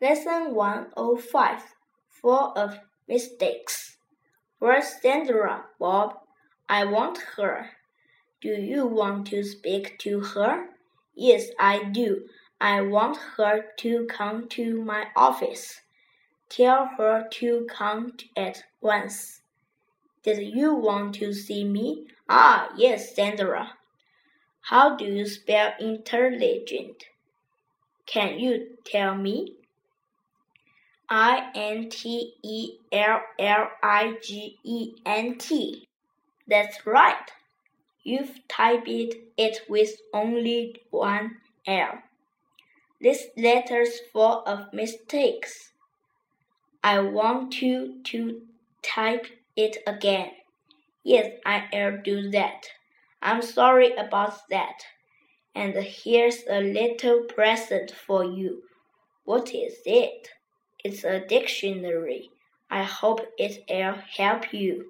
Lesson 105 Full of Mistakes. Where's Sandra, Bob? I want her. Do you want to speak to her? Yes, I do. I want her to come to my office. Tell her to come at once. Did you want to see me? Ah, yes, Sandra. How do you spell intelligent? Can you tell me? I N T E L L I G E N T. That's right. You've typed it with only one L. This letter's full of mistakes. I want you to type it again. Yes, I'll do that. I'm sorry about that. And here's a little present for you. What is it? It's a dictionary. I hope it'll help you.